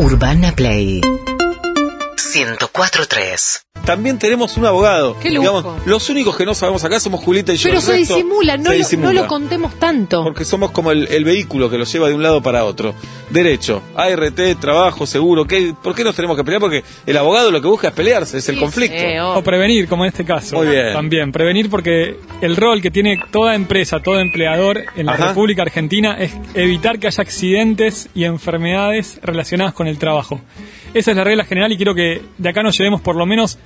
Urbana Play. 104.3 También tenemos un abogado. Qué lujo. Digamos, los únicos que no sabemos acá somos Julita y yo. Pero El se resto disimula, no, se lo, disimula. no lo contemos tanto. Porque somos como el, el vehículo que lo lleva de un lado para otro. Derecho, ART, trabajo, seguro. ¿qué, ¿Por qué nos tenemos que pelear? Porque el abogado lo que busca es pelearse, es el Sí, conflicto. sí, O prevenir, como en este caso. Muy bien. También, prevenir porque el rol que tiene toda empresa, todo empleador en la Ajá. República Argentina es evitar que haya accidentes y enfermedades relacionadas con el trabajo. Esa es la regla general y quiero que de acá nos llevemos por lo menos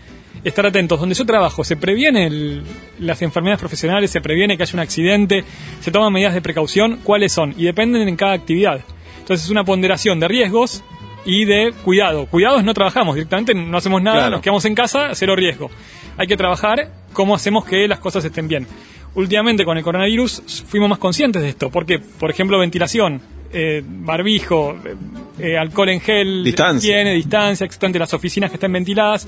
estar atentos. Donde yo trabajo, se previene el- las enfermedades profesionales, se previene que haya un accidente, se toman medidas de precaución, ¿cuáles son? Y dependen en cada actividad. Entonces es una ponderación de riesgos y de cuidado. Cuidados no trabajamos directamente, no hacemos nada, Claro. nos quedamos en casa, cero riesgo. Hay que trabajar cómo hacemos que las cosas estén bien. Últimamente con el coronavirus fuimos más conscientes de esto, porque, por ejemplo, ventilación, eh, barbijo, eh, eh, alcohol en gel, Distancia. tiene distancia, las oficinas que estén ventiladas.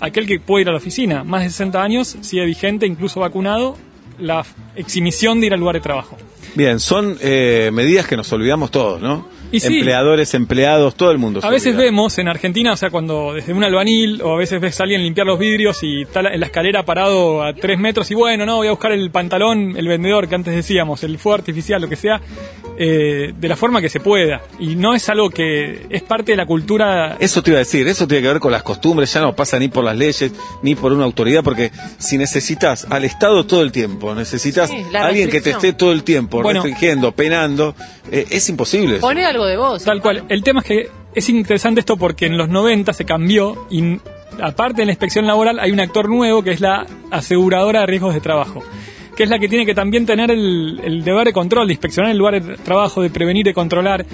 Aquel que puede ir a la oficina, más de 60 años, sigue vigente, incluso vacunado, la exhibición de ir al lugar de trabajo. Bien, son eh, medidas que nos olvidamos todos, ¿no? Y sí. Empleadores, empleados, todo el mundo. A veces olvida. vemos en Argentina, o sea, cuando desde un albanil o a veces ves a alguien limpiar los vidrios y está en la escalera parado a tres metros y bueno, no, voy a buscar el pantalón, el vendedor que antes decíamos, el fuego artificial, lo que sea, eh, de la forma que se pueda. Y no es algo que es parte de la cultura. Eso te iba a decir, eso tiene que ver con las costumbres, ya no pasa ni por las leyes, ni por una autoridad, porque si necesitas al Estado todo el tiempo, necesitas Sí, la a alguien que te esté todo el tiempo Bueno. restringiendo, penando, eh, es imposible. eso. De vos. Tal cual. El tema es que es interesante esto porque en los 90 se cambió y aparte de la inspección laboral hay un actor nuevo que es la aseguradora de riesgos de trabajo, que es la que tiene que también tener el, el deber de control, de inspeccionar el lugar de trabajo, de prevenir, de controlar.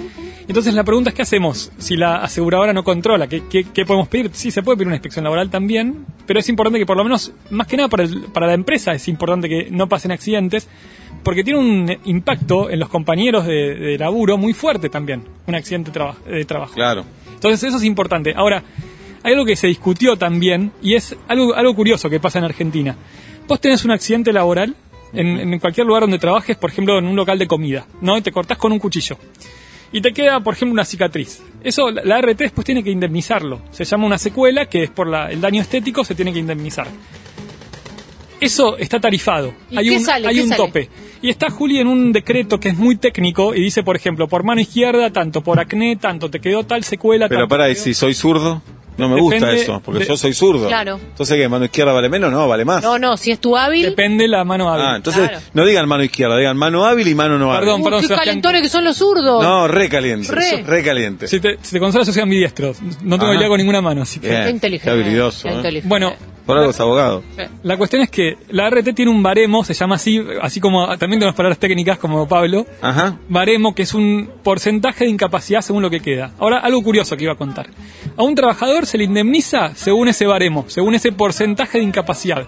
Entonces la pregunta es qué hacemos si la aseguradora no controla, ¿qué, qué, qué podemos pedir? Sí, se puede pedir una inspección laboral también, pero es importante que por lo menos, más que nada para, el- para la empresa, es importante que no pasen accidentes, porque tiene un impacto en los compañeros de, de laburo muy fuerte también, un accidente traba- de trabajo. Claro. Entonces eso es importante. Ahora, hay algo que se discutió también y es algo, algo curioso que pasa en Argentina. Vos tenés un accidente laboral en, en cualquier lugar donde trabajes, por ejemplo, en un local de comida, ¿no? Y te cortás con un cuchillo. Y te queda, por ejemplo, una cicatriz. Eso, la, la RT después tiene que indemnizarlo. Se llama una secuela que es por la- el daño estético, se tiene que indemnizar. Eso está tarifado. ¿Y hay qué un, sale? hay ¿Qué un sale? tope. Y está Juli en un decreto que es muy técnico y dice, por ejemplo, por mano izquierda, tanto, por acné, tanto, te quedó tal secuela. Pero tanto, pará, te y quedó- si soy zurdo, no me gusta eso, porque de- yo soy zurdo. Claro. Entonces, ¿qué? ¿Mano izquierda vale menos? No, vale más. No, no, si es tu hábil. Depende la mano hábil. ah, entonces Claro. no digan mano izquierda, digan mano hábil y mano no hábil. Perdón, Uy, perdón, qué Sebastián. calentones que son los zurdos. No, re caliente. Re. Re caliente. Si te, si te consolas, yo soy ambidiestro. No tengo Ajá. idea con ninguna mano. Así que... Bien. Qué inteligente. Qué habilidoso, Qué ¿eh? inteligente. Bueno, Por algo es abogado. la cuestión es que la RT tiene un baremo, se llama así, así como también tenemos palabras técnicas como Pablo. Ajá. Baremo, que es un porcentaje de incapacidad según lo que queda. Ahora, algo curioso que iba a contar. A un trabajador se le indemniza según ese baremo, según ese porcentaje de incapacidad.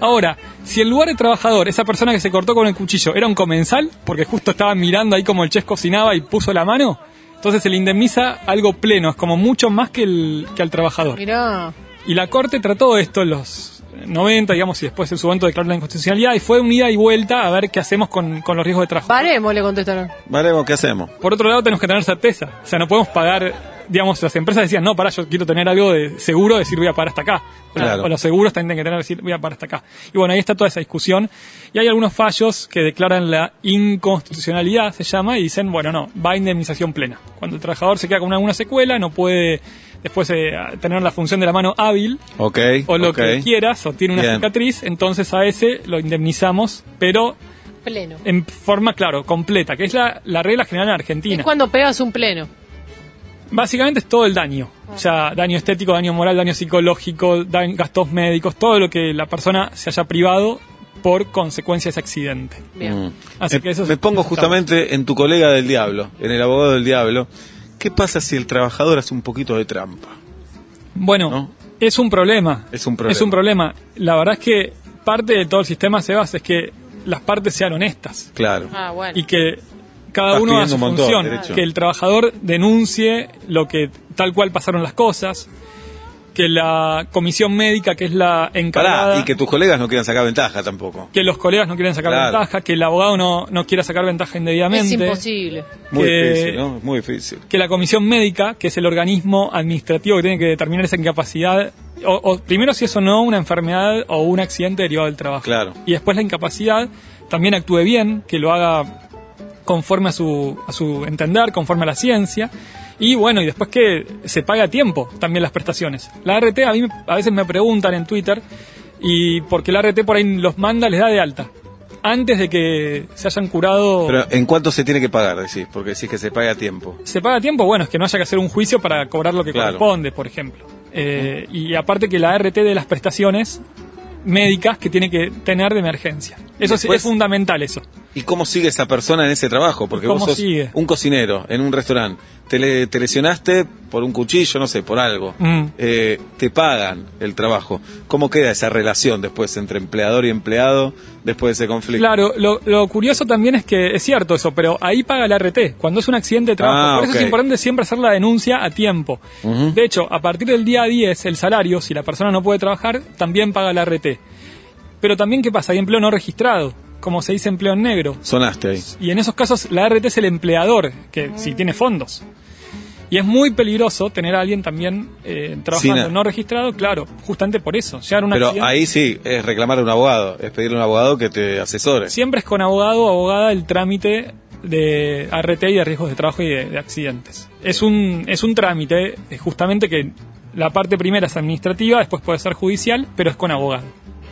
Ahora, si el lugar de trabajador, esa persona que se cortó con el cuchillo, era un comensal, porque justo estaba mirando ahí como el chef cocinaba y puso la mano, entonces se le indemniza algo pleno, es como mucho más que, el, que al trabajador. Mirá. Y la Corte trató esto en los 90, digamos, y después en su momento declaró la inconstitucionalidad y fue un ida y vuelta a ver qué hacemos con, con los riesgos de trabajo. Varemos, le contestaron. Vale, ¿qué hacemos? Por otro lado, tenemos que tener certeza. O sea, no podemos pagar, digamos, las empresas decían, no, para, yo quiero tener algo de seguro, decir voy a pagar hasta acá. Claro. O los seguros también tienen que tener, decir voy a pagar hasta acá. Y bueno, ahí está toda esa discusión. Y hay algunos fallos que declaran la inconstitucionalidad, se llama, y dicen, bueno, no, va a indemnización plena. Cuando el trabajador se queda con una, una secuela, no puede después eh, tener la función de la mano hábil, o lo que quieras, o tiene una Bien. cicatriz, entonces a ese lo indemnizamos, pero Pleno. en forma, claro, completa, que es la, la regla general en Argentina. Es cuando pegas un pleno. Básicamente es todo el daño. O sea, daño estético, daño moral, daño psicológico, daño- gastos médicos, todo lo que la persona se haya privado por consecuencia de ese accidente. Bien. Mm. Así me, que eso es- me pongo justamente en tu colega del diablo, en el abogado del diablo. ¿Qué pasa si el trabajador hace un poquito de trampa? Bueno, ¿no? es un problema. Es un problema. Es un problema. La verdad es que parte de todo el sistema se basa es que las partes sean honestas Claro. Ah, bueno. y que cada uno pidiendo su un montón, función, derecho. que el trabajador denuncie lo que tal cual pasaron las cosas que la comisión médica, que es la encargada, Pará, y que tus colegas no quieran sacar ventaja tampoco. que los colegas no quieren sacar Claro. ventaja, que el abogado no, no quiera sacar ventaja indebidamente. Es imposible. Muy que- difícil, ¿no? Muy difícil. que la comisión médica, que es el organismo administrativo que tiene que determinar esa incapacidad, o, o primero si es o no una enfermedad o un accidente derivado del trabajo. Claro. Y después la incapacidad también actúe bien, que lo haga conforme a su, a su entender, conforme a la ciencia. Y bueno, y después que se pague a tiempo también las prestaciones. La RT, a mí me- a veces me preguntan en Twitter, y porque la RT por ahí los manda, les da de alta. Antes de que se hayan curado... Pero ¿en cuánto se tiene que pagar, decís? Porque decís que se paga a tiempo. se paga a tiempo, bueno, es que no haya que hacer un juicio para cobrar lo que Claro. corresponde, por ejemplo. Eh, y aparte que la RT de las prestaciones médicas que tiene que tener de emergencia. Eso sí Después- es fundamental eso. ¿Y cómo sigue esa persona en ese trabajo? Porque vos ¿Cómo sos sigue? un cocinero en un restaurante. Te, le- te lesionaste por un cuchillo, no sé, por algo. Mm. Eh, te pagan el trabajo. ¿Cómo queda esa relación después entre empleador y empleado después de ese conflicto? Claro, lo, lo curioso también es que es cierto eso, pero ahí paga la RT, cuando es un accidente de trabajo. Ah, Por eso es importante siempre hacer la denuncia a tiempo. De hecho, a partir del día 10, el salario, si la persona no puede trabajar, también paga la RT. Pero también, ¿qué pasa? Hay empleo no registrado, como se dice empleo en negro. Sonaste ahí. Y en esos casos la RT es el empleador, que si tiene fondos. Y es muy peligroso tener a alguien también eh, trabajando Sin- no registrado, claro, justamente por eso. Llegar a un Pero accidente- ahí sí, es reclamar a un abogado, es pedirle a un abogado que te asesore. Siempre es con abogado o abogada el trámite de ART y de riesgos de trabajo y de, de accidentes. Es un, es un trámite, eh, justamente que la parte primera es administrativa, después puede ser judicial, pero es con abogado.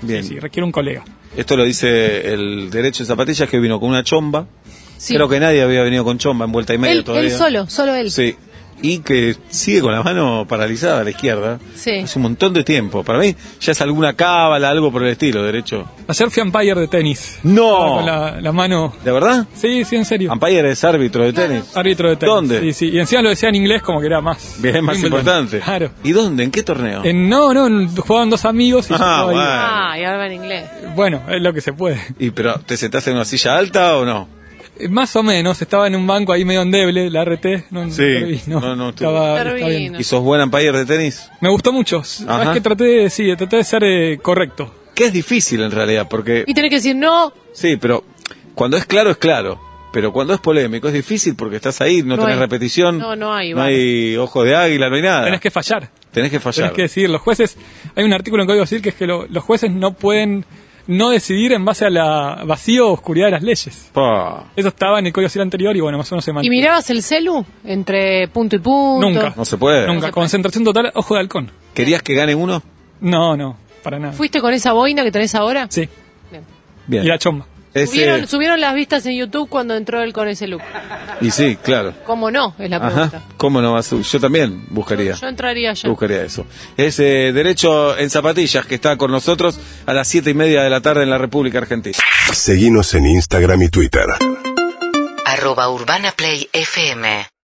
Bien. Sí, sí, requiere un colega. Esto lo dice el derecho de zapatillas que vino con una chomba. Sí. Creo que nadie había venido con chomba en vuelta y media él, todavía. él solo, solo él. Sí. Y que sigue con la mano paralizada a la izquierda. Sí. Hace un montón de tiempo. Para mí ya es alguna cábala, algo por el estilo, derecho. Ayer fui umpire de tenis. ¡No! Con la, la mano. ¿De verdad? Sí, sí, en serio. Umpire es árbitro de tenis. Árbitro de tenis. ¿Dónde? Sí, sí. Y encima lo decía en inglés como que era más. Bien, más Wimbledon. importante. Claro. ¿Y dónde? ¿En qué torneo? En- no, no, jugaban dos amigos y yo Ah, ahí. bueno. Ah, y ahora en inglés. Bueno, es lo que se puede. ¿Y pero te sentaste en una silla alta o no? Eh, Más o menos, estaba en un banco ahí medio endeble, la RT, no, Sí. no no. No, estaba, bien. ¿Y sos buen umpire de tenis? Me gustó mucho. Ajá. Es que traté de, sí, traté de ser eh, correcto. Que es difícil en realidad, porque... Y tenés que decir no. Sí, pero cuando es claro, es claro. Pero cuando es polémico, es difícil porque estás ahí, no, No tenés hay- repetición. no, no hay, No vale. hay ojo de águila, no hay nada. Tenés que fallar. Tenés que fallar. Tenés que decidir. Los jueces, hay un artículo en Código Civil que es que lo- los jueces no pueden no decidir en base a la vacío o oscuridad de las leyes. Pa, Eso estaba en el Código Civil anterior y bueno, más o menos se ¿Y mantiene. mirabas el celu entre punto y punto? Nunca. no se puede. Nunca. se puede. Concentración total, ojo de halcón. ¿Querías que gane uno? No, no, para nada. ¿Fuiste con esa boina que tenés ahora? Sí, Bien. Bien. y la chomba. Ese- Subieron, subieron las vistas en YouTube cuando entró él con ese look. Y sí, claro. ¿Cómo no? Es la pregunta. Ajá. ¿Cómo no? Yo también buscaría. Yo entraría ya. Buscaría eso. Es eh, Derecho en Zapatillas que está con nosotros a las siete y media de la tarde en la República Argentina. Seguinos en Instagram y Twitter. arroba Urbana Play FM